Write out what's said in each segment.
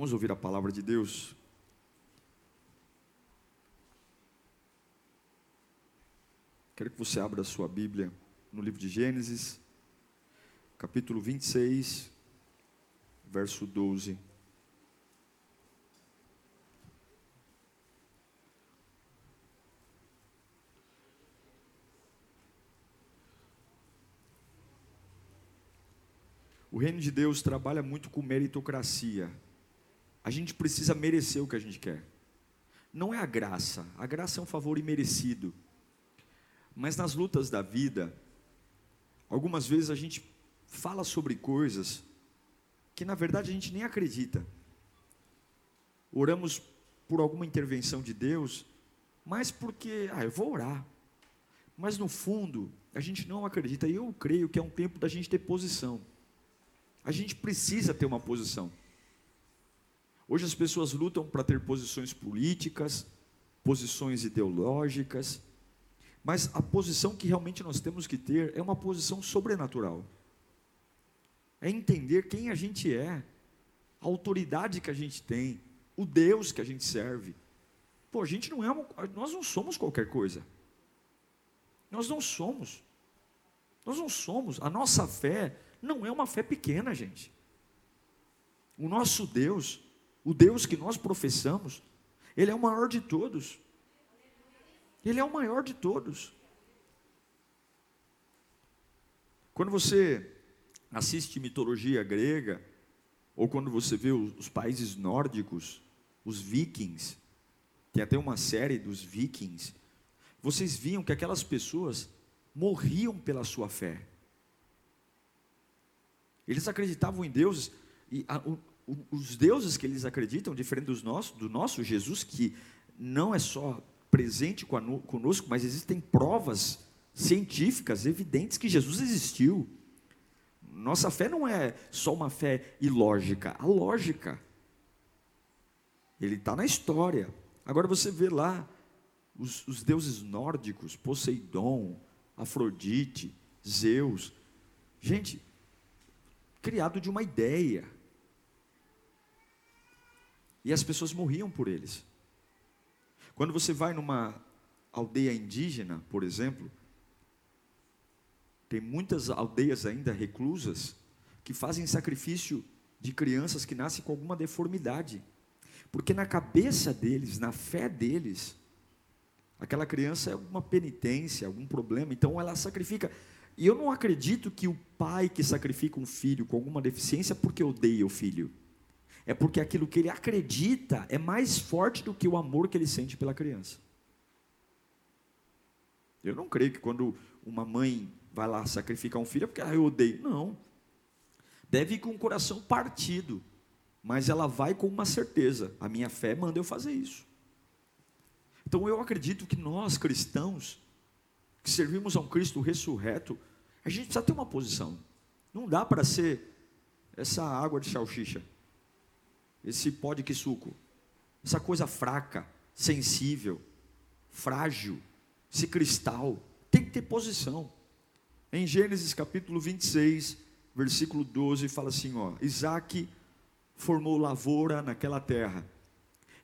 Vamos ouvir a palavra de Deus. Quero que você abra a sua Bíblia no livro de Gênesis, capítulo 26, verso 12. O reino de Deus trabalha muito com meritocracia. A gente precisa merecer o que a gente quer. Não é a graça. A graça é um favor imerecido. Mas nas lutas da vida, algumas vezes a gente fala sobre coisas que na verdade a gente nem acredita. Oramos por alguma intervenção de Deus, mas porque, ah, eu vou orar. Mas no fundo, a gente não acredita. E eu creio que é um tempo da gente ter posição. A gente precisa ter uma posição. Hoje as pessoas lutam para ter posições políticas, posições ideológicas, mas a posição que realmente nós temos que ter é uma posição sobrenatural. É entender quem a gente é, a autoridade que a gente tem, o Deus que a gente serve. Pô, a gente não é uma, nós não somos qualquer coisa. Nós não somos. Nós não somos. A nossa fé não é uma fé pequena, gente. O nosso Deus, o Deus que nós professamos, Ele é o maior de todos. Ele é o maior de todos. Quando você assiste mitologia grega, ou quando você vê os, países nórdicos, os vikings, tem até uma série dos vikings, vocês viam que aquelas pessoas morriam pela sua fé. Eles acreditavam em deuses, e os deuses que eles acreditam, diferente dos nossos, do nosso Jesus, que não é só presente conosco, mas existem provas científicas evidentes que Jesus existiu. Nossa fé não é só uma fé ilógica, a lógica. Ele está na história. Agora você vê lá os, os deuses nórdicos, Poseidon, Afrodite, Zeus. Gente, criado de uma ideia. E as pessoas morriam por eles. Quando você vai numa aldeia indígena, por exemplo, tem muitas aldeias ainda reclusas que fazem sacrifício de crianças que nascem com alguma deformidade. Porque na cabeça deles, na fé deles, aquela criança é alguma penitência, algum problema, então ela sacrifica. E eu não acredito que o pai que sacrifica um filho com alguma deficiência porque odeia o filho. É porque aquilo que ele acredita é mais forte do que o amor que ele sente pela criança. Eu não creio que quando uma mãe vai lá sacrificar um filho é porque ah, eu odeio. Não. Deve ir com o coração partido. Mas ela vai com uma certeza. A minha fé manda eu fazer isso. Então eu acredito que nós cristãos, que servimos a um Cristo ressurreto, a gente precisa ter uma posição. Não dá para ser essa água de salsicha, esse pó de suco, essa coisa fraca, sensível, frágil, esse cristal. Tem que ter posição. Em Gênesis capítulo 26, versículo 12, fala assim: ó, Isaac formou lavoura naquela terra,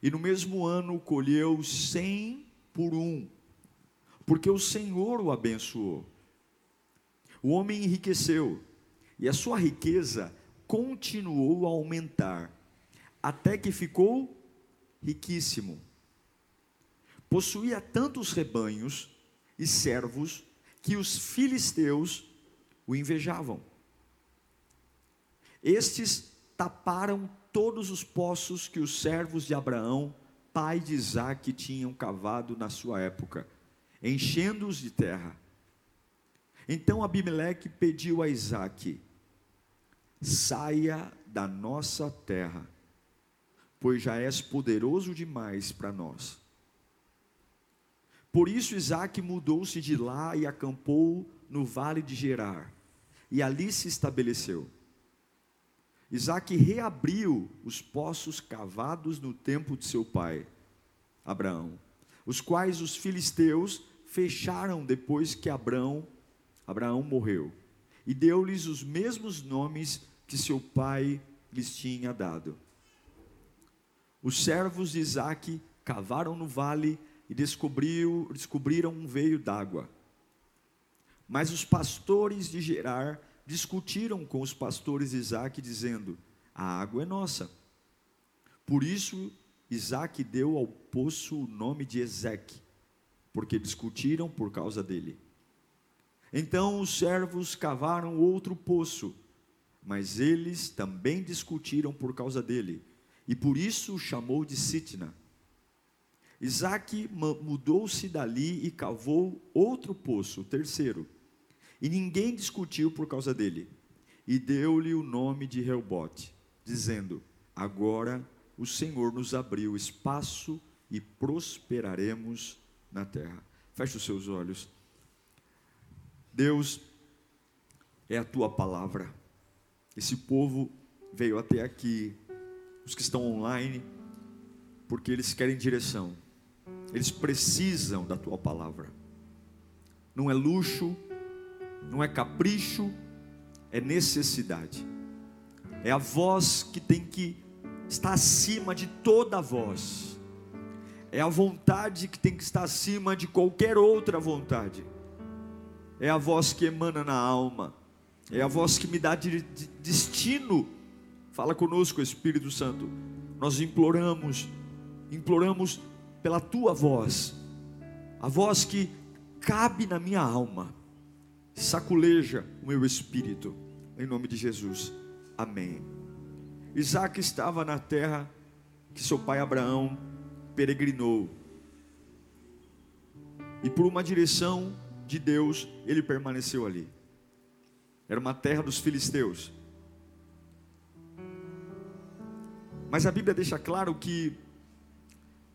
e no mesmo ano colheu cem por um, porque o Senhor o abençoou. O homem enriqueceu, e a sua riqueza continuou a aumentar, até que ficou riquíssimo. Possuía tantos rebanhos e servos que os filisteus o invejavam. Estes taparam todos os poços que os servos de Abraão, pai de Isaac, tinham cavado na sua época, enchendo-os de terra. Então Abimeleque pediu a Isaac: saia da nossa terra, pois já és poderoso demais para nós. Por isso Isaac mudou-se de lá e acampou no vale de Gerar, e ali se estabeleceu. Isaac reabriu os poços cavados no tempo de seu pai, Abraão, os quais os filisteus fecharam depois que Abraão, Abraão morreu, e deu-lhes os mesmos nomes que seu pai lhes tinha dado. Os servos de Isaac cavaram no vale e descobriu, descobriram um veio d'água. Mas os pastores de Gerar discutiram com os pastores de Isaac, dizendo: A água é nossa. Por isso, Isaac deu ao poço o nome de Ezeque, porque discutiram por causa dele. Então os servos cavaram outro poço, mas eles também discutiram por causa dele, e por isso o chamou de Sitna. Isaac mudou-se dali e cavou outro poço, o terceiro, e ninguém discutiu por causa dele, e deu-lhe o nome de Reobote, dizendo: Agora o Senhor nos abriu espaço e prosperaremos na terra. Feche os seus olhos. Deus, é a tua palavra. Esse povo veio até aqui, os que estão online, porque eles querem direção, eles precisam da tua palavra. Não é luxo, não é capricho, é necessidade. É a voz que tem que estar acima de toda voz. É a vontade que tem que estar acima de qualquer outra vontade. É a voz que emana na alma. É a voz que me dá de, de destino. Fala conosco, Espírito Santo. Nós imploramos, imploramos pela tua voz, a voz que cabe na minha alma saculeja o meu espírito, em nome de Jesus, amém. Isaac estava na terra que seu pai Abraão peregrinou, e por uma direção de Deus, ele permaneceu ali. Era uma terra dos filisteus. Mas a Bíblia deixa claro que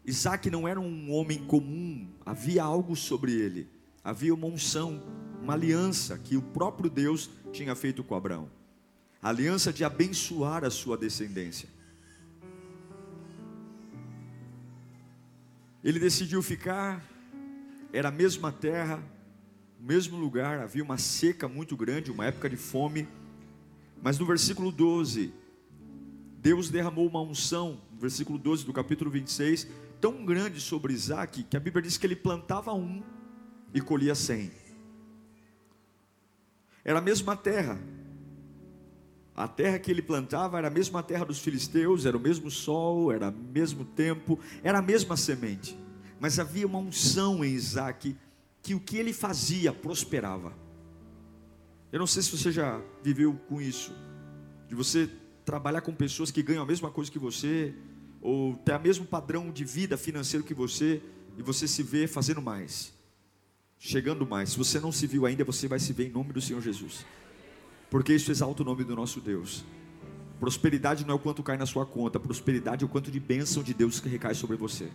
Isaac não era um homem comum, havia algo sobre ele, havia uma unção uma aliança que o próprio Deus tinha feito com Abraão a aliança de abençoar a sua descendência. Ele decidiu ficar, era a mesma terra, o mesmo lugar, havia uma seca muito grande, uma época de fome, mas no versículo 12, Deus derramou uma unção, versículo 12 do capítulo 26, tão grande sobre Isaac, que a Bíblia diz que ele plantava um e colhia cem. Era a mesma terra. A terra que ele plantava era a mesma terra dos filisteus, era o mesmo sol, era o mesmo tempo, era a mesma semente. Mas havia uma unção em Isaac que o que ele fazia prosperava. Eu não sei se você já viveu com isso, de você trabalhar com pessoas que ganham a mesma coisa que você, ou ter o mesmo padrão de vida financeiro que você, e você se vê fazendo mais chegando mais. Se você não se viu ainda, você vai se ver em nome do Senhor Jesus. Porque isso exalta o nome do nosso Deus. Prosperidade não é o quanto cai na sua conta, prosperidade é o quanto de bênção de Deus que recai sobre você.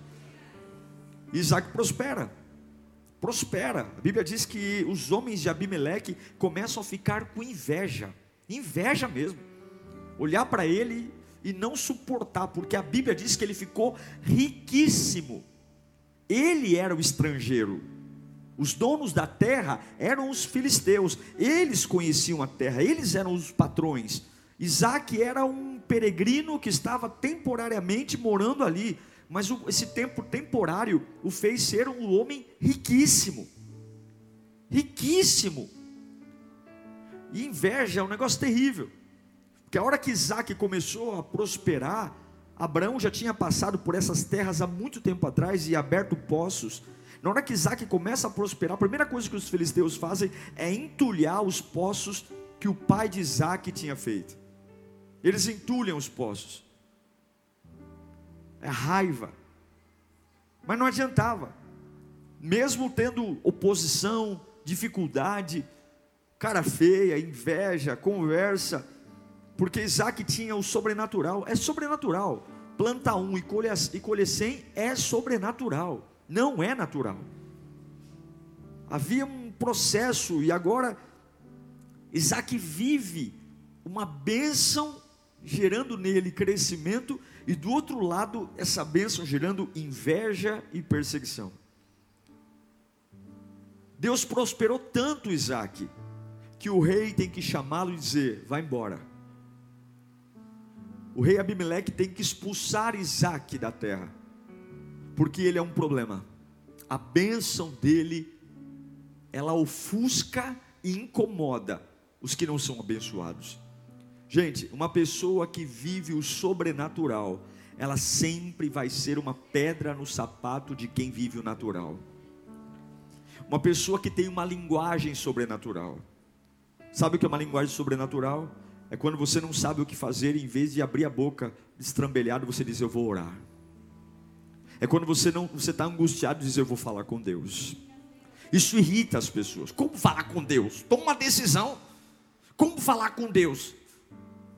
Isaac prospera. Prospera. A Bíblia diz que os homens de Abimeleque começam a ficar com inveja. Inveja mesmo. Olhar para ele e não suportar, porque a Bíblia diz que ele ficou riquíssimo. Ele era o estrangeiro, os donos da terra eram os filisteus, eles conheciam a terra, eles eram os patrões. Isaac era um peregrino que estava temporariamente morando ali, mas esse tempo temporário o fez ser um homem riquíssimo. Riquíssimo. E inveja é um negócio terrível. Porque a hora que Isaac começou a prosperar, Abraão já tinha passado por essas terras há muito tempo atrás e aberto poços na hora que Isaac começa a prosperar, a primeira coisa que os filisteus fazem é entulhar os poços que o pai de Isaac tinha feito. Eles entulham os poços. É raiva. Mas não adiantava. Mesmo tendo oposição, dificuldade, cara feia, inveja, conversa, porque Isaac tinha o sobrenatural. É sobrenatural. planta um e colhe, e cem é sobrenatural, não é natural. Havia um processo e agora Isaac vive uma bênção gerando nele crescimento e do outro lado essa bênção gerando inveja e perseguição. Deus prosperou tanto Isaac que o rei tem que chamá-lo e dizer: vai embora. O rei Abimeleque tem que expulsar Isaac da terra, porque ele é um problema. A bênção dele, ela ofusca e incomoda os que não são abençoados. Gente, uma pessoa que vive o sobrenatural, ela sempre vai ser uma pedra no sapato de quem vive o natural. Uma pessoa que tem uma linguagem sobrenatural. Sabe o que é uma linguagem sobrenatural? É quando você não sabe o que fazer, em vez de abrir a boca estrambelhado, você diz: Eu vou orar. É quando você não, você está angustiado e diz: Eu vou falar com Deus. Isso irrita as pessoas. Como falar com Deus? Toma uma decisão. Como falar com Deus?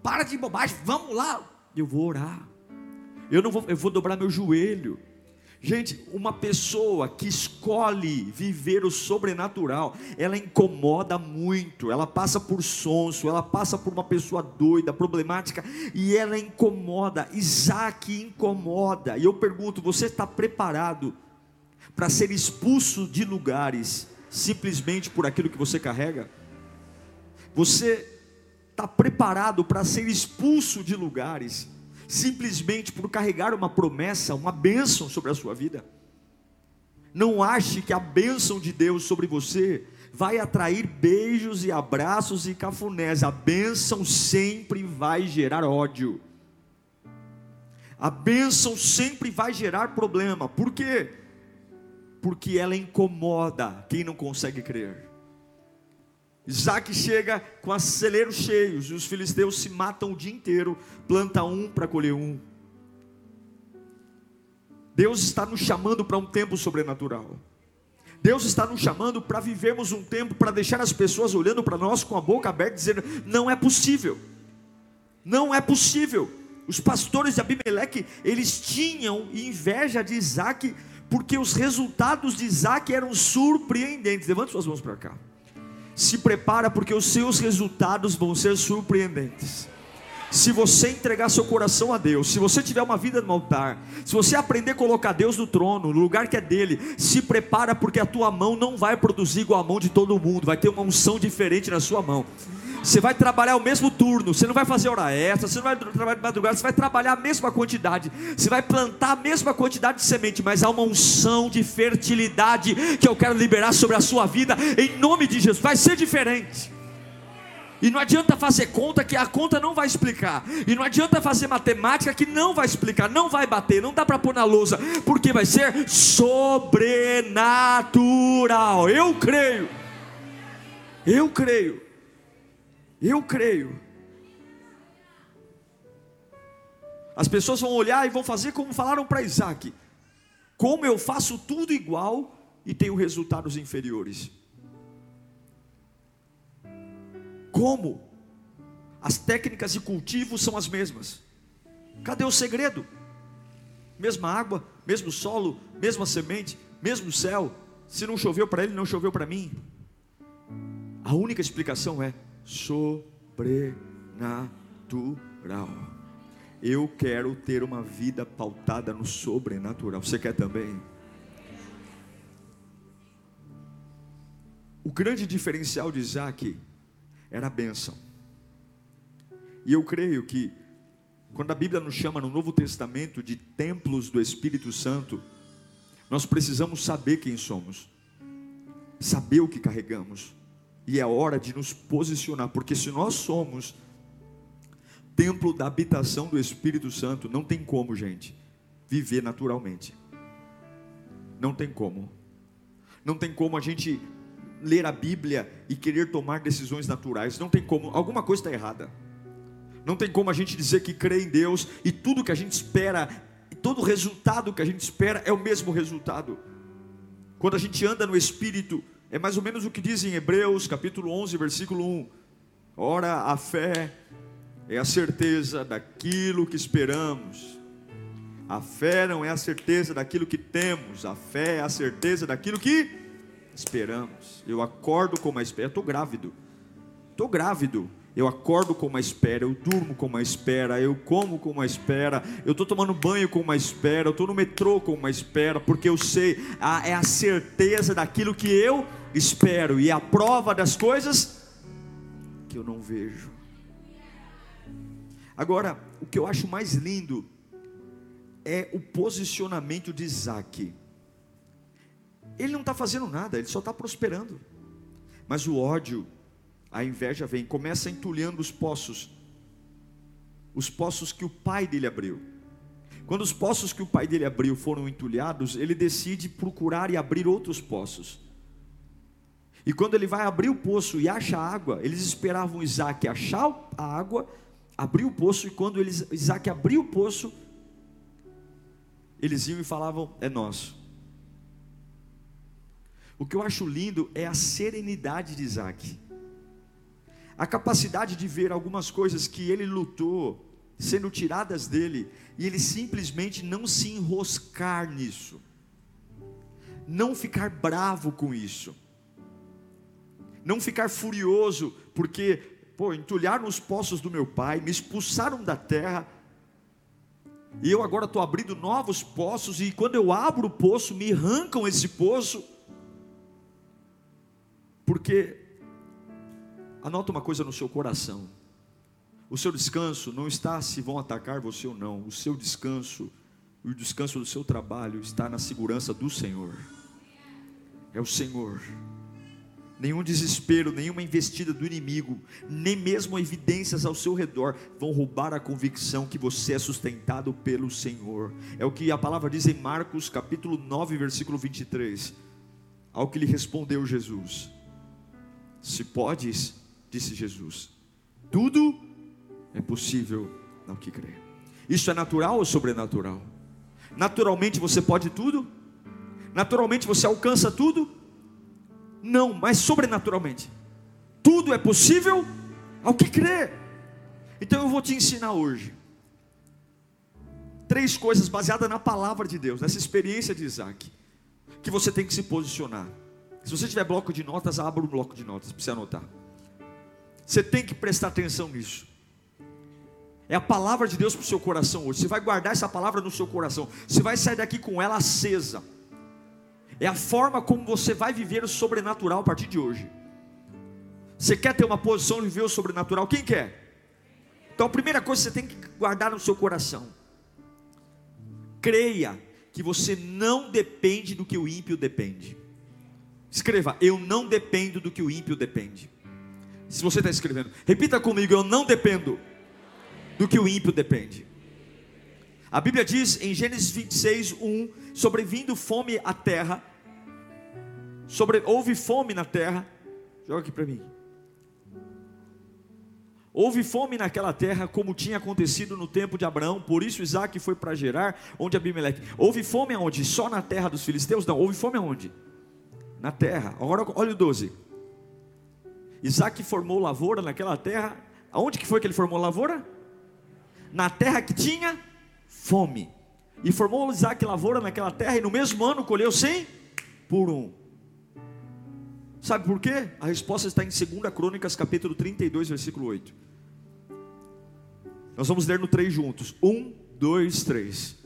Para de bobagem, vamos lá. Eu vou orar. Eu não vou, eu vou dobrar meu joelho. Gente, uma pessoa que escolhe viver o sobrenatural, ela incomoda muito, ela passa por sonso, ela passa por uma pessoa doida, problemática, e ela incomoda. Isaac incomoda. E eu pergunto: você está preparado para ser expulso de lugares simplesmente por aquilo que você carrega? Você está preparado para ser expulso de lugares simplesmente por carregar uma promessa, uma bênção sobre a sua vida. Não ache que a bênção de Deus sobre você vai atrair beijos e abraços e cafunés. A bênção sempre vai gerar ódio. A bênção sempre vai gerar problema. Por quê? Porque ela incomoda quem não consegue crer. Isaac chega com as celeiros cheios, e os filisteus se matam o dia inteiro, planta um para colher um. Deus está nos chamando para um tempo sobrenatural. Deus está nos chamando para vivermos um tempo para deixar as pessoas olhando para nós com a boca aberta, dizendo: não é possível, não é possível. Os pastores de Abimeleque, eles tinham inveja de Isaac, porque os resultados de Isaac eram surpreendentes. Levante suas mãos para cá se prepara porque os seus resultados vão ser surpreendentes. Se você entregar seu coração a Deus, se você tiver uma vida no altar, se você aprender a colocar Deus no trono, no lugar que é dele, se prepara porque a tua mão não vai produzir igual a mão de todo mundo, vai ter uma unção diferente na sua mão. Você vai trabalhar o mesmo turno, você não vai fazer hora extra, você não vai trabalhar de madrugada, você vai trabalhar a mesma quantidade, você vai plantar a mesma quantidade de semente, mas há uma unção de fertilidade que eu quero liberar sobre a sua vida, em nome de Jesus, vai ser diferente. E não adianta fazer conta que a conta não vai explicar. E não adianta fazer matemática que não vai explicar, não vai bater, não dá para pôr na lousa, porque vai ser sobrenatural. Eu creio. Eu creio. Eu creio. As pessoas vão olhar e vão fazer como falaram para Isaac: como eu faço tudo igual e tenho resultados inferiores. Como? As técnicas de cultivo são as mesmas. Cadê o segredo? Mesma água, mesmo solo, mesma semente, mesmo céu. Se não choveu para ele, não choveu para mim. A única explicação é sobrenatural. Eu quero ter uma vida pautada no sobrenatural. Você quer também? O grande diferencial de Isaac era a bênção. E eu creio que, quando a Bíblia nos chama no Novo Testamento de templos do Espírito Santo, nós precisamos saber quem somos, saber o que carregamos e é hora de nos posicionar, porque se nós somos templo da habitação do Espírito Santo, não tem como, gente, viver naturalmente. Não tem como. Não tem como a gente ler a Bíblia e querer tomar decisões naturais. Não tem como. Alguma coisa está errada. Não tem como a gente dizer que crê em Deus e tudo que a gente espera, todo resultado que a gente espera é o mesmo resultado. Quando a gente anda no Espírito, é mais ou menos o que diz em Hebreus, capítulo 11, versículo 1. Ora, a fé é a certeza daquilo que esperamos, A fé não é a certeza daquilo que temos, a fé é a certeza daquilo que esperamos. Eu acordo com uma espera, estou grávido, estou grávido. Eu acordo com uma espera, eu durmo com uma espera, eu como com uma espera, eu estou tomando banho com uma espera, eu estou no metrô com uma espera, porque eu sei, a, é a certeza daquilo que eu espero e a prova das coisas que eu não vejo. Agora, o que eu acho mais lindo é o posicionamento de Isaac. Ele não está fazendo nada, ele só está prosperando. Mas o ódio, a inveja vem, começa entulhando os poços, os poços que o pai dele abriu. Quando os poços que o pai dele abriu foram entulhados, ele decide procurar e abrir outros poços. E quando ele vai abrir o poço e acha água, eles esperavam Isaac achar a água abriu o poço, e quando eles, Isaac abriu o poço, eles iam e falavam: É nosso. O que eu acho lindo é a serenidade de Isaac, a capacidade de ver algumas coisas que ele lutou sendo tiradas dele, e ele simplesmente não se enroscar nisso, não ficar bravo com isso, não ficar furioso, porque pô, entulharam os poços do meu pai, me expulsaram da terra, e eu agora estou abrindo novos poços, e quando eu abro o poço, me arrancam esse poço, porque, anota uma coisa no seu coração, o seu descanso não está se vão atacar você ou não, o seu descanso, o descanso do seu trabalho está na segurança do Senhor, é o Senhor nenhum desespero, nenhuma investida do inimigo, nem mesmo evidências ao seu redor vão roubar a convicção que você é sustentado pelo Senhor. É o que a palavra diz em Marcos capítulo 9, versículo 23. Ao que lhe respondeu Jesus: Se podes, disse Jesus, tudo é possível ao que crê. Isso é natural ou sobrenatural? Naturalmente você pode tudo? Naturalmente você alcança tudo? Não, mas sobrenaturalmente. Tudo é possível ao que crê. Então eu vou te ensinar hoje três coisas baseadas na palavra de Deus, nessa experiência de Isaac, que você tem que se posicionar. Se você tiver bloco de notas, abra um bloco de notas para você anotar. Você tem que prestar atenção nisso. É a palavra de Deus para o seu coração hoje. Você vai guardar essa palavra no seu coração. Você vai sair daqui com ela acesa é a forma como você vai viver o sobrenatural a partir de hoje. Você quer ter uma posição de viver o sobrenatural? Quem quer? Então a primeira coisa que você tem que guardar no seu coração: creia que você não depende do que o ímpio depende. Escreva, eu não dependo do que o ímpio depende. Se você está escrevendo, repita comigo: eu não dependo do que o ímpio depende. A Bíblia diz em Gênesis 26, 1: sobrevindo fome à terra, sobre, houve fome na terra, joga aqui para mim. Houve fome naquela terra, como tinha acontecido no tempo de Abraão, por isso Isaac foi para Gerar, onde Abimeleque. Houve fome aonde? Só na terra dos filisteus? Não, houve fome aonde? Na terra. Agora olha o 12. Isaac formou lavoura naquela terra. Aonde que foi que ele formou lavoura? Na terra que tinha fome. E formou Isaac lavoura naquela terra, e no mesmo ano colheu cem por um. Sabe por quê? A resposta está em 2 Crônicas, capítulo 32, versículo 8. Nós vamos ler no 3 juntos. 1, 2, 3.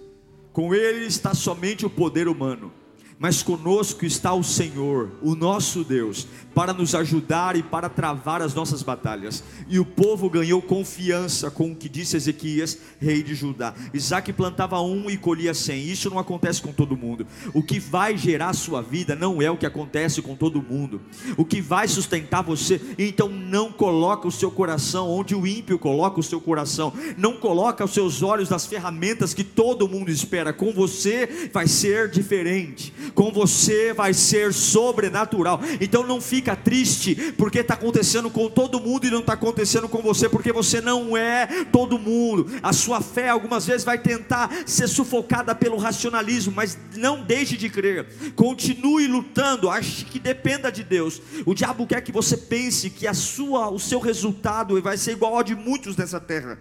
Com ele está somente o poder humano mas conosco está o Senhor, o nosso Deus, para nos ajudar e para travar as nossas batalhas. E o povo ganhou confiança com o que disse Ezequias, rei de Judá. Isaac plantava um e colhia cem. Isso não acontece com todo mundo. O que vai gerar sua vida não é o que acontece com todo mundo. O que vai sustentar você, então não coloca o seu coração onde o ímpio coloca o seu coração. Não coloca os seus olhos nas ferramentas que todo mundo espera. Com você vai ser diferente com você vai ser sobrenatural. Então não fica triste porque está acontecendo com todo mundo e não está acontecendo com você, porque você não é todo mundo. A sua fé algumas vezes vai tentar ser sufocada pelo racionalismo, mas não deixe de crer. Continue lutando, ache que dependa de Deus. O diabo quer que você pense que a sua, o seu resultado vai ser igual ao de muitos nessa terra.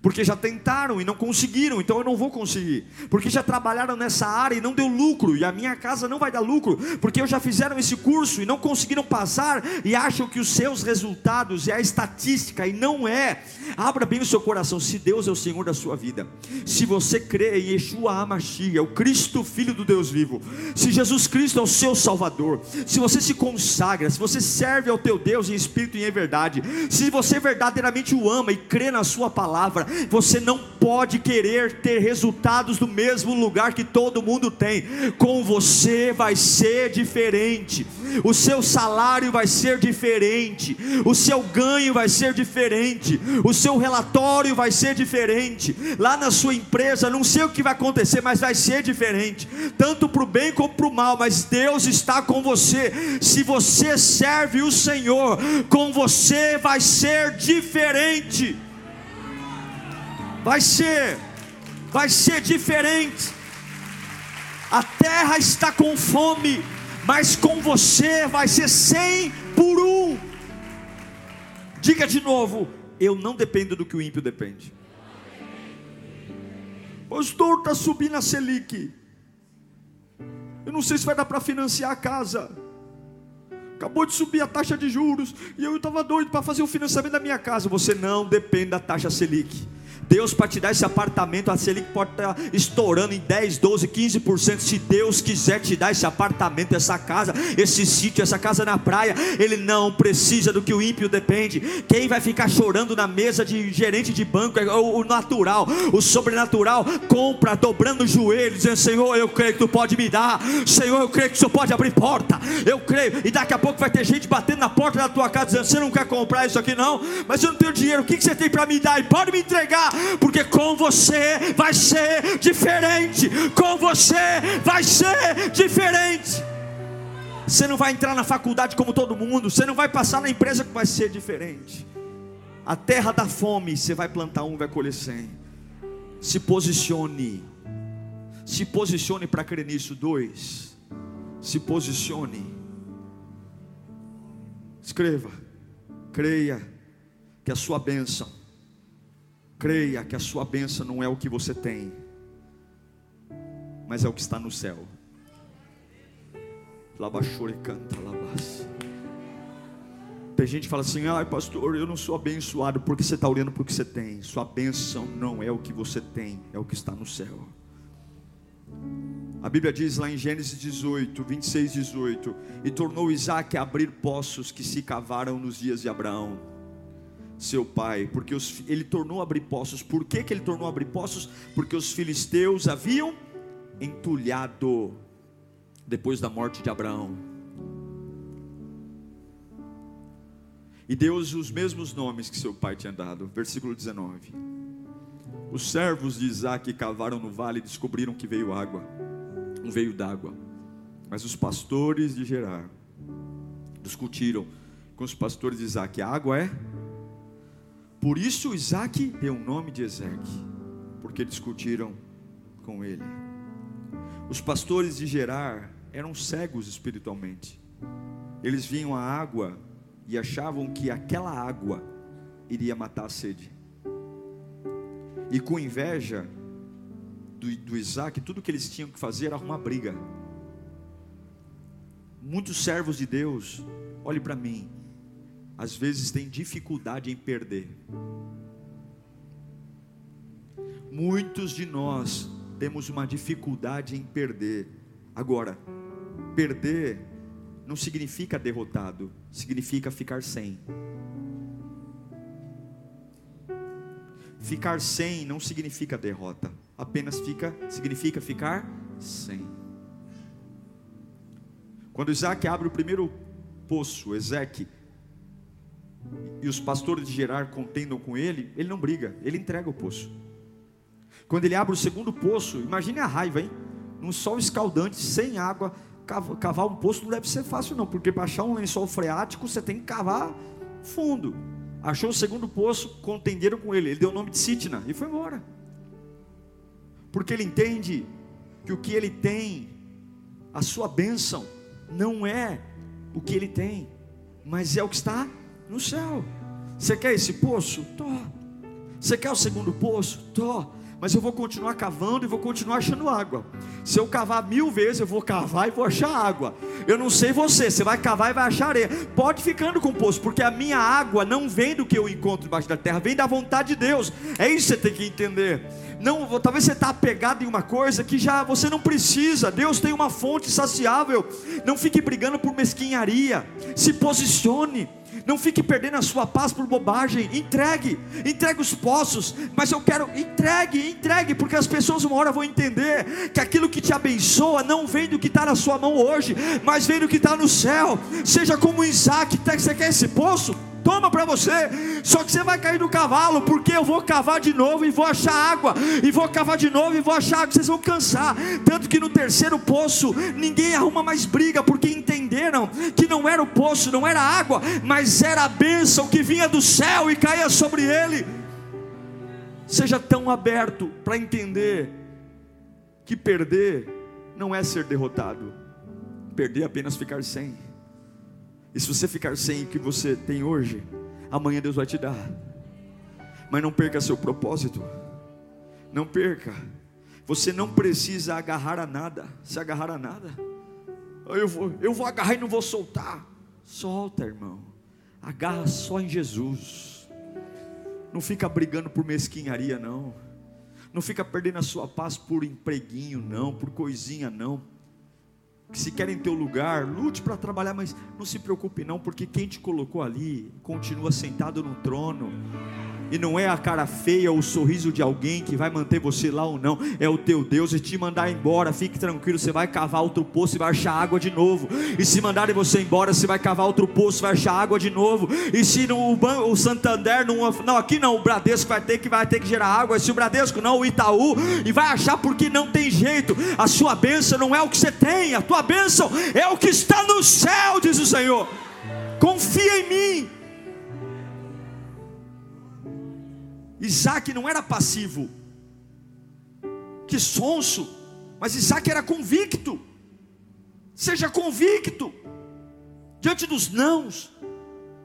Porque já tentaram e não conseguiram, então eu não vou conseguir. Porque já trabalharam nessa área e não deu lucro, e a minha casa não vai dar lucro, porque já fizeram esse curso e não conseguiram passar e acham que os seus resultados é a estatística e não é. Abra bem o seu coração, se Deus é o Senhor da sua vida. Se você crê em Yeshua Hamashia, o Cristo Filho do Deus vivo. Se Jesus Cristo é o seu Salvador. Se você se consagra, se você serve ao teu Deus em espírito e em verdade. Se você verdadeiramente o ama e crê na sua palavra você não pode querer ter resultados no mesmo lugar que todo mundo tem. Com você vai ser diferente. O seu salário vai ser diferente. O seu ganho vai ser diferente. O seu relatório vai ser diferente. Lá na sua empresa, não sei o que vai acontecer, mas vai ser diferente. Tanto para o bem como para o mal. Mas Deus está com você. Se você serve o Senhor, com você vai ser diferente vai ser, vai ser diferente. A terra está com fome, mas com você vai ser cem por um. Diga de novo: eu não dependo do que o ímpio depende. Pastor, está subindo a Selic. Eu não sei se vai dar para financiar a casa. Acabou de subir a taxa de juros. E eu estava doido para fazer o financiamento da minha casa. Você não depende da taxa Selic. Deus para te dar esse apartamento, a Selic pode estar estourando em 10, 12, 15%. Se Deus quiser te dar esse apartamento, essa casa, esse sítio, essa casa na praia, Ele não precisa do que o ímpio depende. Quem vai ficar chorando na mesa de gerente de banco é o natural, o sobrenatural. Compra, dobrando os joelhos, dizendo: Senhor, eu creio que tu pode me dar. Senhor, eu creio que o Senhor pode abrir porta. Eu creio. E daqui a pouco vai ter gente batendo na porta da tua casa, dizendo: Você não quer comprar isso aqui, não? Mas eu não tenho dinheiro. O que você tem para me dar? E pode me entregar porque com você vai ser diferente. Com você vai ser diferente. Você não vai entrar na faculdade como todo mundo, você não vai passar na empresa que vai ser diferente. A terra da fome, você vai plantar um, vai colher cem. Se posicione. Se posicione para crer nisso. Dois. Se posicione. Escreva. Creia que a sua bênção Creia que a sua bênção não é o que você tem, mas é o que está no céu. Labachore canta labas. Tem gente que fala assim: ai pastor, eu não sou abençoado porque você está olhando para o que você tem. Sua bênção não é o que você tem, é o que está no céu. A Bíblia diz lá em Gênesis 18, 26, 18: E tornou Isaac a abrir poços que se cavaram nos dias de Abraão seu pai, porque os, ele tornou a abrir poços. Por que, que ele tornou a abrir poços? Porque os filisteus haviam entulhado depois da morte de Abraão. E Deus os mesmos nomes que seu pai tinha dado. Versículo 19. Os servos de Isaac cavaram no vale e descobriram que veio água, um veio d'água. Mas os pastores de Gerar discutiram com os pastores de Isaac: a água é por isso Isaac deu o nome de Ezeque, porque discutiram com ele. Os pastores de Gerar eram cegos espiritualmente. Eles viam a água e achavam que aquela água iria matar a sede. E com inveja do, do Isaac, tudo que eles tinham que fazer era arrumar briga. Muitos servos de Deus, olhe para mim, às vezes tem dificuldade em perder. Muitos de nós temos uma dificuldade em perder. Agora, perder não significa derrotado, significa ficar sem. Ficar sem não significa derrota, apenas fica significa ficar sem. Quando Isaac abre o primeiro poço, Ezequiel, e os pastores de Gerar contendam com ele, ele não briga, ele entrega o poço. Quando ele abre o segundo poço, imagine a raiva, hein? Num sol escaldante, sem água, cavar um poço não deve ser fácil, não, porque para achar um lençol freático você tem que cavar fundo. Achou o segundo poço, contenderam com ele, ele deu o nome de Sitna e foi embora. Porque ele entende que o que ele tem, a sua bênção, não é o que ele tem, mas é o que está no céu. Você quer esse poço? Tô. Você quer o segundo poço? Tô mas eu vou continuar cavando e vou continuar achando água. Se eu cavar mil vezes, eu vou cavar e vou achar água. Eu não sei você, você vai cavar e vai achar areia. Pode ficando com o poço, porque a minha água não vem do que eu encontro debaixo da terra, vem da vontade de Deus. É isso que você tem que entender. Não, talvez você está apegado em uma coisa que já você não precisa. Deus tem uma fonte saciável. Não fique brigando por mesquinharia. Se posicione. Não fique perdendo a sua paz por bobagem. Entregue, entregue os poços. Mas eu quero, entregue, entregue, porque as pessoas uma hora vão entender que aquilo que te abençoa não vem do que está na sua mão hoje, mas vem do que está no céu. Seja como Isaac, você quer esse poço? Toma para você. Só que você vai cair do cavalo, porque eu vou cavar de novo e vou achar água, e vou cavar de novo e vou achar água. Vocês vão cansar. Tanto que no terceiro poço, ninguém arruma mais briga, porque entenderam que não era o poço, não era água, mas era a bênção que vinha do céu e caía sobre ele. Seja tão aberto para entender que perder não é ser derrotado, perder é apenas ficar sem. E se você ficar sem o que você tem hoje, amanhã Deus vai te dar. Mas não perca seu propósito. Não perca. Você não precisa agarrar a nada. Se agarrar a nada, eu vou, eu vou agarrar e não vou soltar. Solta, irmão. Agarra só em Jesus. Não fica brigando por mesquinharia, não. Não fica perdendo a sua paz por empreguinho, não, por coisinha, não que se querem teu lugar, lute para trabalhar, mas não se preocupe não, porque quem te colocou ali continua sentado no trono. E não é a cara feia ou o sorriso de alguém que vai manter você lá ou não, é o teu Deus e te mandar embora. Fique tranquilo, você vai cavar outro poço e vai achar água de novo. E se mandarem você embora, você vai cavar outro poço, vai achar água de novo. E se o, o Santander não, não, aqui não, o Bradesco vai ter que vai ter que gerar água. Se o Bradesco não, o Itaú e vai achar porque não tem jeito. A sua bênção não é o que você tem, a tua bênção é o que está no céu, diz o Senhor. Confia em mim. Isaac não era passivo, que sonso, mas Isaac era convicto. Seja convicto diante dos nãos,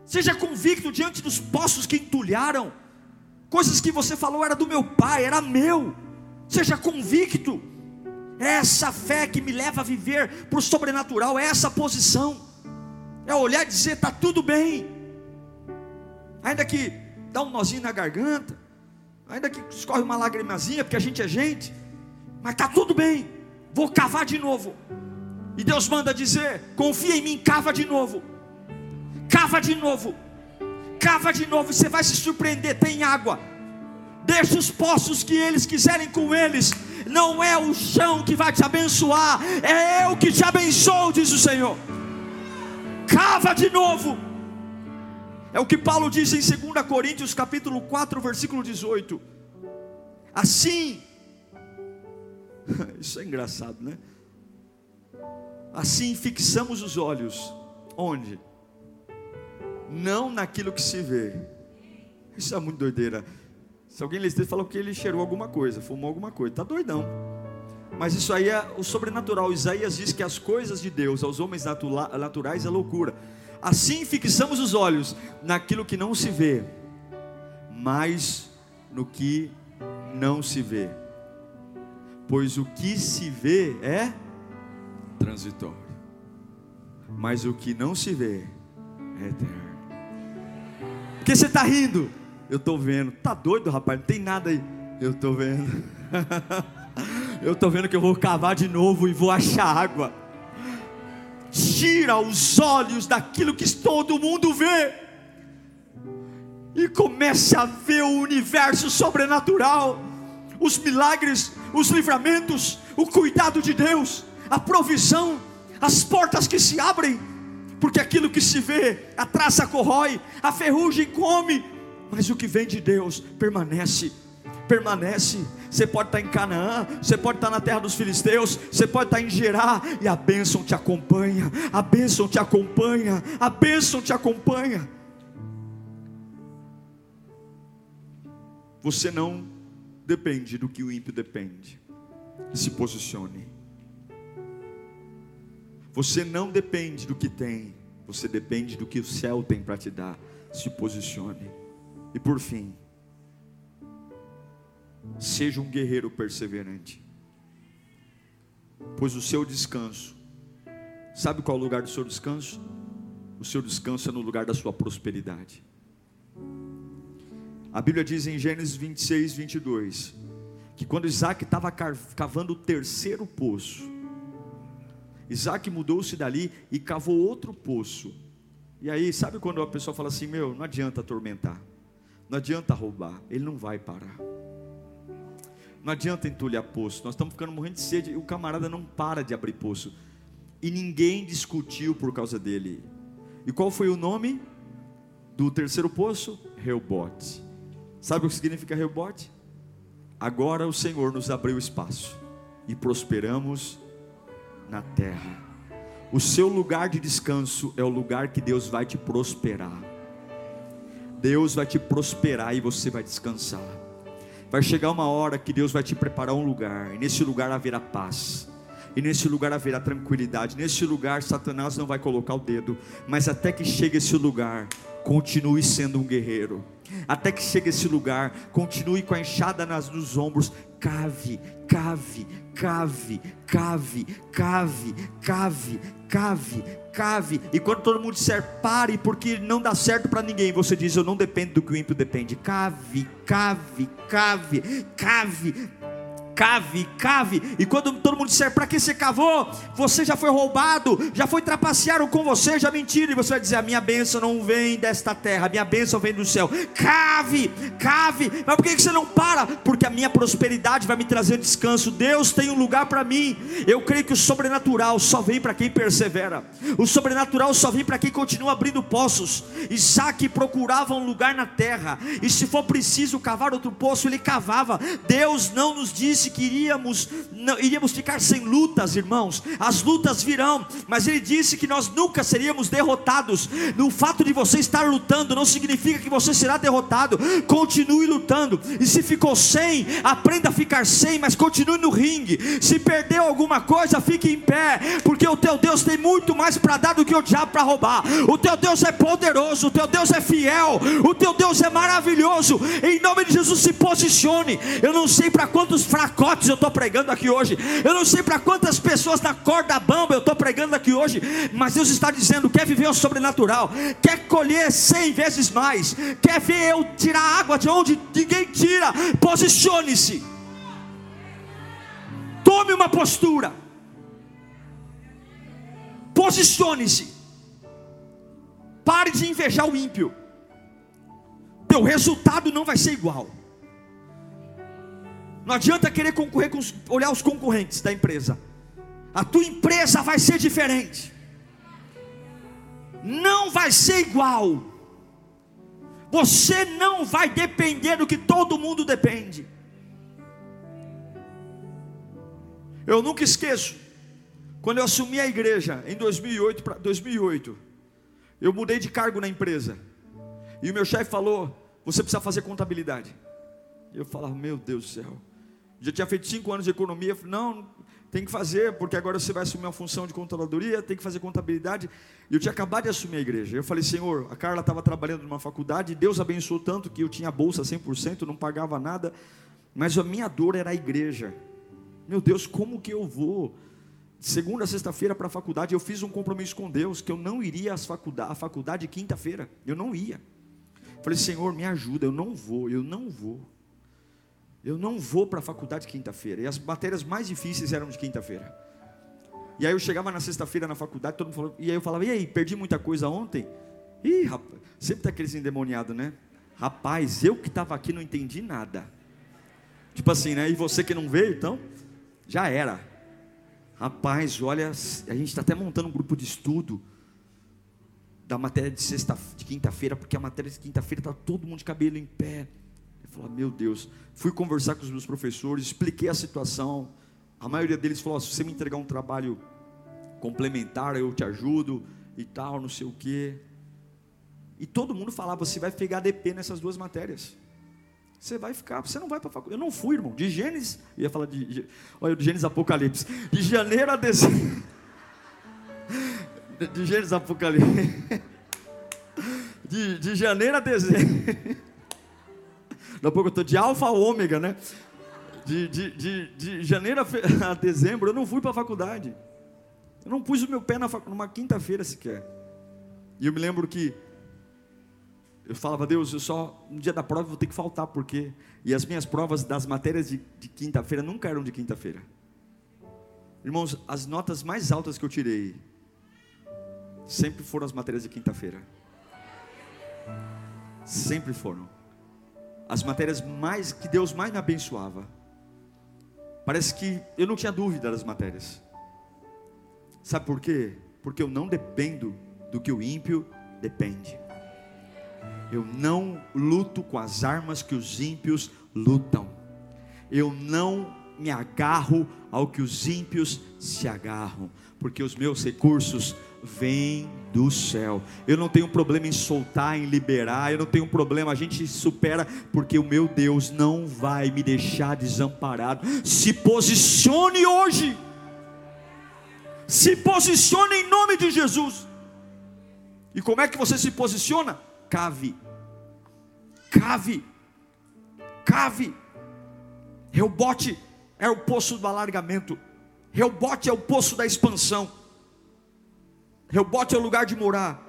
seja convicto diante dos poços que entulharam, coisas que você falou era do meu pai, era meu. Seja convicto. É essa fé que me leva a viver o sobrenatural, é essa posição. É olhar e dizer: está tudo bem. Ainda que dá um nozinho na garganta, ainda que escorre uma lagrimazinha, porque a gente é gente, mas está tudo bem, vou cavar de novo. E Deus manda dizer: confia em mim, cava de novo, cava de novo, cava de novo, você vai se surpreender. Tem água, deixa os poços que eles quiserem com eles, não é o chão que vai te abençoar, é eu que te abençoo, diz o Senhor. Cava de novo é o que Paulo diz em 2 Coríntios capítulo 4, versículo 18. Assim, isso é engraçado, né? Assim fixamos os olhos, onde? Não naquilo que se vê. Isso é muito doideira. Se alguém lhe falou que ele cheirou alguma coisa, fumou alguma coisa, tá doidão. Mas isso aí é o sobrenatural. Isaías diz que as coisas de Deus aos homens naturais é loucura. Assim fixamos os olhos naquilo que não se vê, mas no que não se vê. Pois o que se vê é transitório, mas o que não se vê é eterno. Por que você está rindo? Eu estou vendo. Tá doido, rapaz? Não tem nada aí. Eu estou vendo. eu estou vendo que eu vou cavar de novo e vou achar água tira os olhos daquilo que todo mundo vê e comece a ver o universo sobrenatural, os milagres, os livramentos, o cuidado de Deus, a provisão, as portas que se abrem, porque aquilo que se vê, a traça corrói, a ferrugem come, mas o que vem de Deus permanece permanece. Você pode estar em Canaã, você pode estar na terra dos filisteus, você pode estar em Gerá, e a bênção te acompanha, a bênção te acompanha, a bênção te acompanha. Você não depende do que o ímpio depende. Se posicione. Você não depende do que tem, você depende do que o céu tem para te dar. Se posicione. E por fim, seja um guerreiro perseverante, pois o seu descanso, sabe qual é o lugar do seu descanso? O seu descanso é no lugar da sua prosperidade. A Bíblia diz em Gênesis 26, 22, que quando Isaac estava cavando o terceiro poço, Isaac mudou-se dali e cavou outro poço. E aí, sabe quando a pessoa fala assim: Meu, não adianta atormentar, não adianta roubar, ele não vai parar. Não adianta entulhar poço, nós estamos ficando morrendo de sede e o camarada não para de abrir poço. E ninguém discutiu por causa dele. E qual foi o nome do terceiro poço? Reubote. Sabe o que significa Reubote? Agora o Senhor nos abriu espaço e prosperamos na terra. O seu lugar de descanso é o lugar que Deus vai te prosperar. Deus vai te prosperar e você vai descansar. Vai chegar uma hora que Deus vai te preparar um lugar, e nesse lugar haverá paz. E nesse lugar haverá tranquilidade. Nesse lugar, Satanás não vai colocar o dedo. Mas até que chegue esse lugar, continue sendo um guerreiro. Até que chegue esse lugar, continue com a enxada nas, nos ombros, cave, cave, cave, cave, cave, cave, cave, cave. E quando todo mundo disser pare, porque não dá certo para ninguém, você diz: Eu não dependo do que o ímpio depende. Cave, cave, cave, cave, cave, cave. E quando todo mundo disser, para que você cavou? Você já foi roubado, já foi trapacearam com você, já mentiram. E você vai dizer, a minha bênção não vem desta terra, a minha bênção vem do céu. Cave, cave. Mas por que você não para? Porque a minha prosperidade vai me trazer descanso. Deus tem um lugar para mim. Eu creio que o sobrenatural só vem para quem persevera. O sobrenatural só vem para quem continua abrindo poços. Isaac procurava um lugar na terra. E se for preciso cavar outro poço, ele cavava. Deus não nos disse que iríamos, não, iríamos ficar sem lutas, irmãos. As lutas virão, mas ele disse que nós nunca seríamos derrotados. No fato de você estar lutando não significa que você será derrotado. Continue lutando. E se ficou sem, aprenda a ficar sem, mas continue no ringue. Se perdeu alguma coisa, fique em pé, porque o teu Deus tem muito mais para dar do que o diabo para roubar. O teu Deus é poderoso, o teu Deus é fiel, o teu Deus é maravilhoso. Em nome de Jesus, se posicione. Eu não sei para quantos fracos pacotes eu estou pregando aqui hoje. Eu não sei para quantas pessoas na corda bamba eu estou pregando aqui hoje, mas Deus está dizendo: quer viver o sobrenatural, quer colher cem vezes mais, quer ver eu tirar água de onde ninguém tira. Posicione-se, tome uma postura, posicione-se, pare de invejar o ímpio. Teu resultado não vai ser igual. Não adianta querer concorrer com os, olhar os concorrentes da empresa. A tua empresa vai ser diferente. Não vai ser igual. Você não vai depender do que todo mundo depende. Eu nunca esqueço quando eu assumi a igreja em 2008 para 2008. Eu mudei de cargo na empresa. E o meu chefe falou: "Você precisa fazer contabilidade". Eu falava: "Meu Deus do céu". Já tinha feito cinco anos de economia. Falei, não, tem que fazer, porque agora você vai assumir uma função de controladoria, tem que fazer contabilidade. E eu tinha acabado de assumir a igreja. Eu falei, Senhor, a Carla estava trabalhando numa faculdade, Deus abençoou tanto que eu tinha bolsa 100%, não pagava nada, mas a minha dor era a igreja. Meu Deus, como que eu vou? Segunda a sexta-feira para a faculdade, eu fiz um compromisso com Deus que eu não iria às faculdade, à faculdade quinta-feira. Eu não ia. Falei, Senhor, me ajuda, eu não vou, eu não vou. Eu não vou para a faculdade quinta-feira. E as matérias mais difíceis eram de quinta-feira. E aí eu chegava na sexta-feira na faculdade, todo mundo falou, e aí eu falava, e aí, perdi muita coisa ontem? Ih, rapaz, sempre tá aqueles endemoniados, né? Rapaz, eu que estava aqui não entendi nada. Tipo assim, né? E você que não veio, então, já era. Rapaz, olha, a gente está até montando um grupo de estudo da matéria de sexta, de quinta-feira, porque a matéria de quinta-feira está todo mundo de cabelo em pé. Falei, meu Deus. Fui conversar com os meus professores, expliquei a situação. A maioria deles falou: se você me entregar um trabalho complementar, eu te ajudo e tal, não sei o quê. E todo mundo falava: você vai pegar DP nessas duas matérias. Você vai ficar, você não vai para a faculdade. Eu não fui, irmão. De Gênesis, ia falar de, olha, de Gênesis Apocalipse. De janeiro a dezembro. De, de Gênesis Apocalipse. De, de janeiro a dezembro. Daqui a pouco eu estou de alfa a ômega, né? De, de, de, de janeiro a, a dezembro, eu não fui para a faculdade. Eu não pus o meu pé na, numa quinta-feira sequer. E eu me lembro que eu falava, Deus, eu só no dia da prova vou ter que faltar, porque. E as minhas provas das matérias de, de quinta-feira nunca eram de quinta-feira. Irmãos, as notas mais altas que eu tirei sempre foram as matérias de quinta-feira. Sempre foram. As matérias mais que Deus mais me abençoava. Parece que eu não tinha dúvida das matérias. Sabe por quê? Porque eu não dependo do que o ímpio depende. Eu não luto com as armas que os ímpios lutam. Eu não me agarro ao que os ímpios se agarram, porque os meus recursos vêm do céu. Eu não tenho problema em soltar, em liberar, eu não tenho problema, a gente supera, porque o meu Deus não vai me deixar desamparado. Se posicione hoje. Se posicione em nome de Jesus. E como é que você se posiciona? Cave. Cave. Cave. Reubote é o poço do alargamento. Reubote é o poço da expansão. Reubote é o lugar de morar.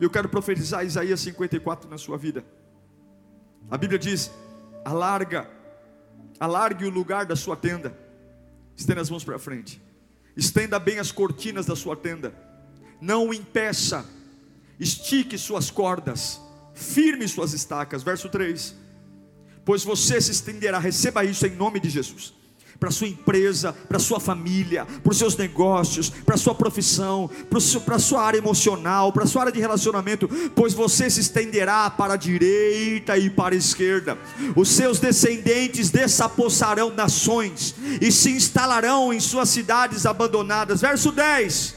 Eu quero profetizar Isaías 54 na sua vida. A Bíblia diz: alarga, alargue o lugar da sua tenda. Estenda as mãos para frente. Estenda bem as cortinas da sua tenda. Não o impeça estique suas cordas, firme suas estacas. Verso 3: Pois você se estenderá, receba isso em nome de Jesus para sua empresa, para sua família, para os seus negócios, para sua profissão, para sua área emocional, para sua área de relacionamento, pois você se estenderá para a direita e para a esquerda. Os seus descendentes desapossarão nações e se instalarão em suas cidades abandonadas. Verso 10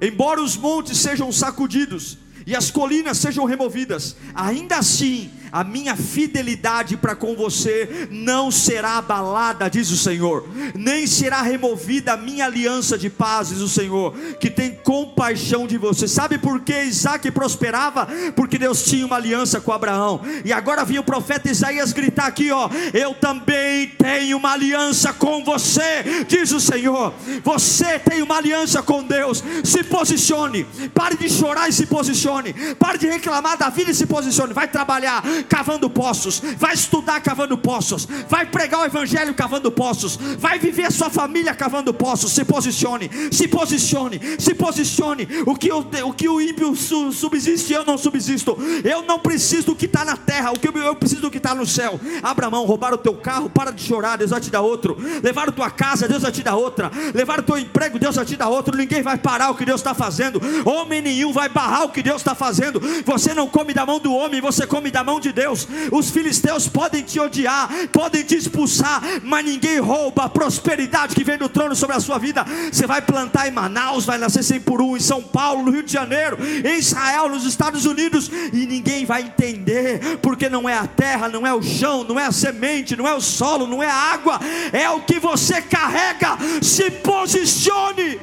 Embora os montes sejam sacudidos e as colinas sejam removidas, ainda assim a minha fidelidade para com você não será abalada, diz o Senhor, nem será removida a minha aliança de paz, diz o Senhor, que tem compaixão de você. Sabe por que Isaac prosperava? Porque Deus tinha uma aliança com Abraão, e agora vinha o profeta Isaías gritar aqui: ó, eu também tenho uma aliança com você, diz o Senhor. Você tem uma aliança com Deus, se posicione, pare de chorar e se posicione, pare de reclamar da vida e se posicione, vai trabalhar cavando poços, vai estudar cavando poços, vai pregar o evangelho cavando poços, vai viver a sua família cavando poços. Se posicione, se posicione, se posicione. O que, o, o, que o ímpio subsiste, eu não subsisto. Eu não preciso do que está na terra, o que eu, eu preciso do que está no céu. Abra mão, roubar o teu carro, para de chorar, Deus vai te dar outro. Levar a tua casa, Deus vai te dar outra. Levar o teu emprego, Deus vai te dar outro. Ninguém vai parar o que Deus está fazendo. Homem nenhum vai barrar o que Deus está fazendo. Você não come da mão do homem, você come da mão de Deus. Os filisteus podem te odiar, podem te expulsar, mas ninguém rouba a prosperidade que vem do trono sobre a sua vida. Você vai plantar em Manaus, vai nascer 100 por um, em São Paulo, no Rio de Janeiro, em Israel, nos Estados Unidos, e ninguém vai entender, porque não é a terra, não é o chão, não é a semente, não é o solo, não é a água, é o que você carrega. Se posicione.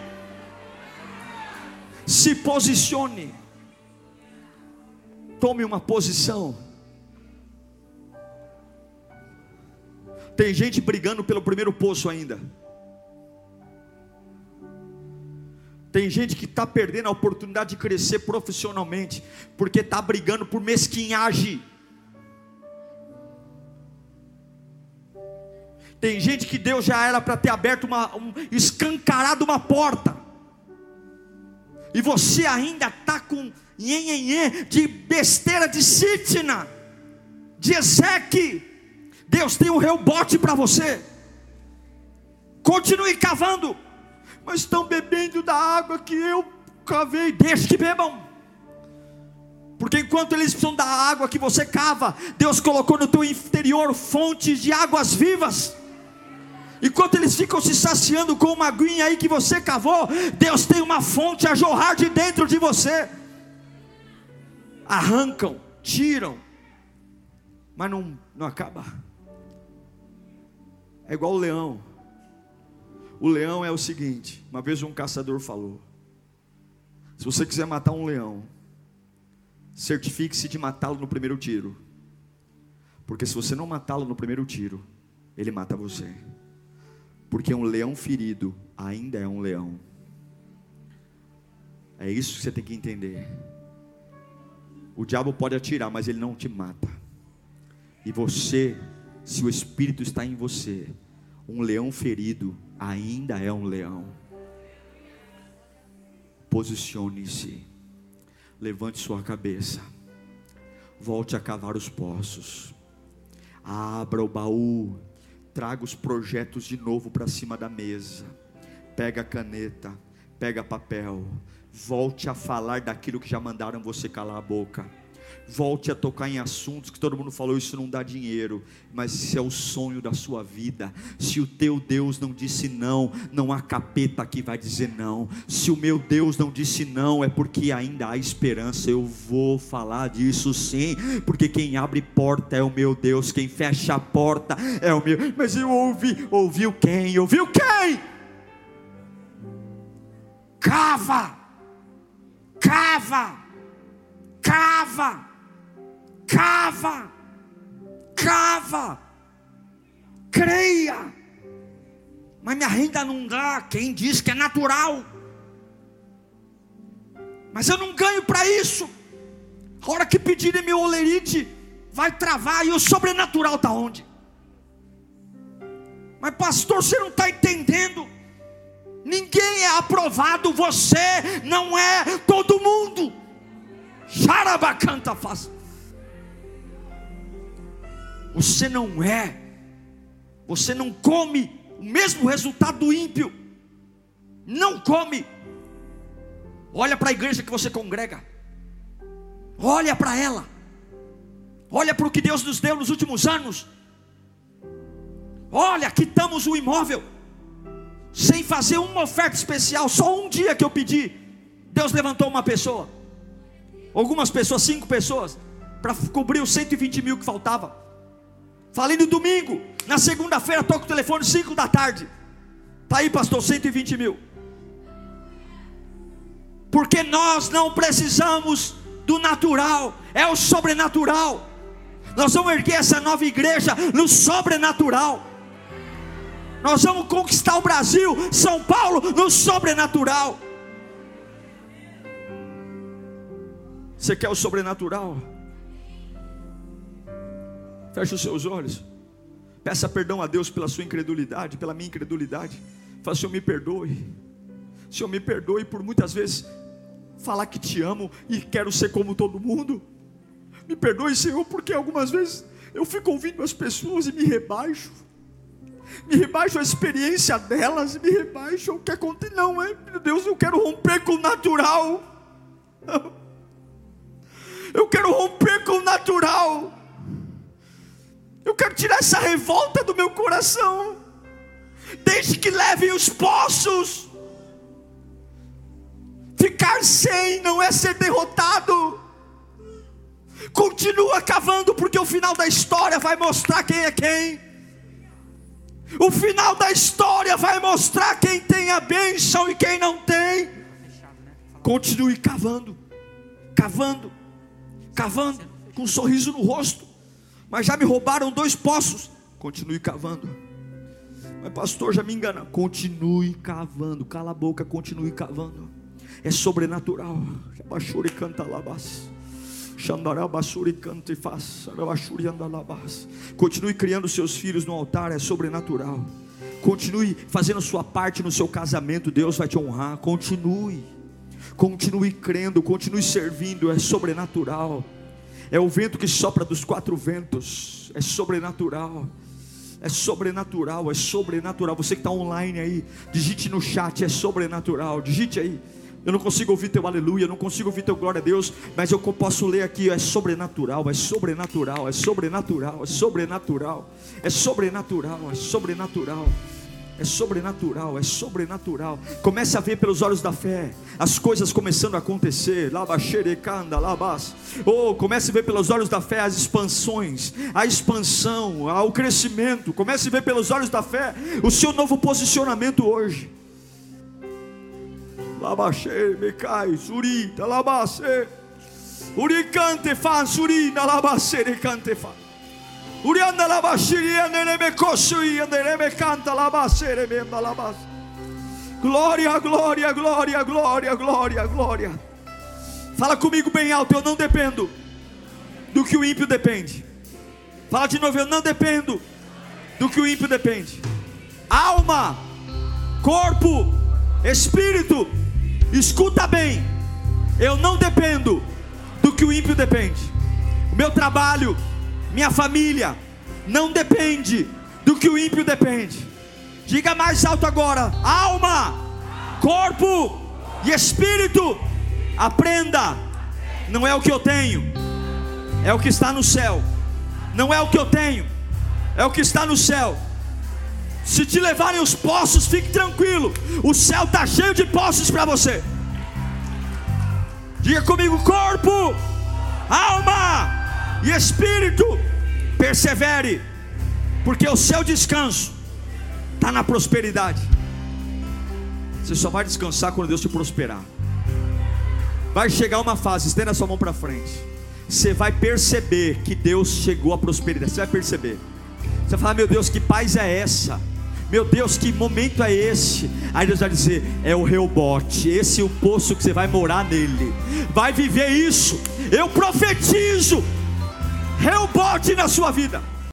Se posicione. Tome uma posição. Tem gente brigando pelo primeiro poço ainda. Tem gente que está perdendo a oportunidade de crescer profissionalmente, porque está brigando por mesquinhagem. Tem gente que Deus já era para ter aberto uma, um, escancarado uma porta, e você ainda está com de besteira de Sitna, de Ezequiel Deus tem um rebote para você. Continue cavando, mas estão bebendo da água que eu cavei. Deixe que bebam. Porque enquanto eles precisam da água que você cava, Deus colocou no teu interior fontes de águas vivas. Enquanto eles ficam se saciando com uma aguinha aí que você cavou, Deus tem uma fonte a jorrar de dentro de você. Arrancam, tiram, mas não, não acaba. É igual o leão. O leão é o seguinte: uma vez um caçador falou: se você quiser matar um leão, certifique-se de matá-lo no primeiro tiro. Porque se você não matá-lo no primeiro tiro, ele mata você. Porque um leão ferido ainda é um leão. É isso que você tem que entender. O diabo pode atirar, mas ele não te mata. E você, se o espírito está em você, um leão ferido ainda é um leão. Posicione-se. Levante sua cabeça. Volte a cavar os poços. Abra o baú. Traga os projetos de novo para cima da mesa. Pega a caneta. Pega papel. Volte a falar daquilo que já mandaram você calar a boca Volte a tocar em assuntos que todo mundo falou, isso não dá dinheiro, mas isso é o sonho da sua vida. Se o teu Deus não disse não, não há capeta que vai dizer não. Se o meu Deus não disse não, é porque ainda há esperança. Eu vou falar disso sim, porque quem abre porta é o meu Deus, quem fecha a porta é o meu. Mas eu ouvi, ouviu quem? Ouviu quem? Cava, cava cava, cava, cava, creia. Mas minha renda não dá. Quem diz que é natural? Mas eu não ganho para isso. A hora que pedirem meu olerite, vai travar. E o sobrenatural está onde? Mas, pastor, você não está entendendo. Ninguém é aprovado, você não é todo mundo. Xarabacanta faz. Você não é, você não come o mesmo resultado do ímpio. Não come. Olha para a igreja que você congrega. Olha para ela. Olha para o que Deus nos deu nos últimos anos. Olha, quitamos o imóvel. Sem fazer uma oferta especial. Só um dia que eu pedi. Deus levantou uma pessoa. Algumas pessoas, cinco pessoas, para cobrir os 120 mil que faltava. Falei no domingo, na segunda-feira toco o telefone 5 da tarde. Tá aí, pastor, 120 mil. Porque nós não precisamos do natural, é o sobrenatural. Nós vamos erguer essa nova igreja no sobrenatural. Nós vamos conquistar o Brasil, São Paulo, no sobrenatural. Você quer o sobrenatural? Feche os seus olhos. Peça perdão a Deus pela sua incredulidade, pela minha incredulidade. Fala, Senhor, me perdoe. Senhor, me perdoe por muitas vezes falar que te amo e quero ser como todo mundo. Me perdoe, Senhor, porque algumas vezes eu fico ouvindo as pessoas e me rebaixo. Me rebaixo a experiência delas, me rebaixo o que acontece. Não, é, meu Deus, eu quero romper com o natural. Eu quero romper com o natural. Eu quero tirar essa revolta do meu coração. Desde que levem os poços. Ficar sem não é ser derrotado. Continua cavando, porque o final da história vai mostrar quem é quem. O final da história vai mostrar quem tem a bênção e quem não tem. Continue cavando, cavando cavando, com um sorriso no rosto, mas já me roubaram dois poços. Continue cavando. Mas pastor, já me engana. Continue cavando. Cala a boca, continue cavando. É sobrenatural. Bachuri canta labas. Continue criando seus filhos no altar, é sobrenatural. Continue fazendo sua parte no seu casamento, Deus vai te honrar. Continue. Continue crendo, continue servindo, é sobrenatural. É o vento que sopra dos quatro ventos, é sobrenatural. É sobrenatural, é sobrenatural. Você que está online aí, digite no chat, é sobrenatural. Digite aí. Eu não consigo ouvir teu aleluia, não consigo ouvir teu glória a Deus, mas eu posso ler aqui, é sobrenatural, é sobrenatural, é sobrenatural, é sobrenatural, é sobrenatural, é sobrenatural. É sobrenatural, é sobrenatural. Comece a ver pelos olhos da fé as coisas começando a acontecer. Oh, comece a ver pelos olhos da fé as expansões, a expansão, o crescimento. Comece a ver pelos olhos da fé o seu novo posicionamento hoje. Labaxê, Mecai, Surita, Labacê, Uricante, Fan, Surina, Labacê, Recante, Fan. Urianda labaxiria, nereme coxuia, nereme canta labacere, menda labas. Glória, glória, glória, glória, glória, glória. Fala comigo bem alto, eu não dependo do que o ímpio depende. Fala de novo, eu não dependo do que o ímpio depende. Alma, corpo, espírito, escuta bem. Eu não dependo do que o ímpio depende. O meu trabalho, minha família, não depende do que o ímpio depende. Diga mais alto agora: alma, corpo e espírito. Aprenda, não é o que eu tenho, é o que está no céu. Não é o que eu tenho, é o que está no céu. Se te levarem os poços, fique tranquilo. O céu está cheio de poços para você. Diga comigo: corpo, alma e espírito. Persevere, porque o seu descanso está na prosperidade. Você só vai descansar quando Deus te prosperar. Vai chegar uma fase, estenda sua mão para frente. Você vai perceber que Deus chegou à prosperidade. Você vai perceber. Você vai falar, meu Deus, que paz é essa? Meu Deus, que momento é esse? Aí Deus vai dizer: é o rebote, esse é o poço que você vai morar nele. Vai viver isso. Eu profetizo rebote na sua vida.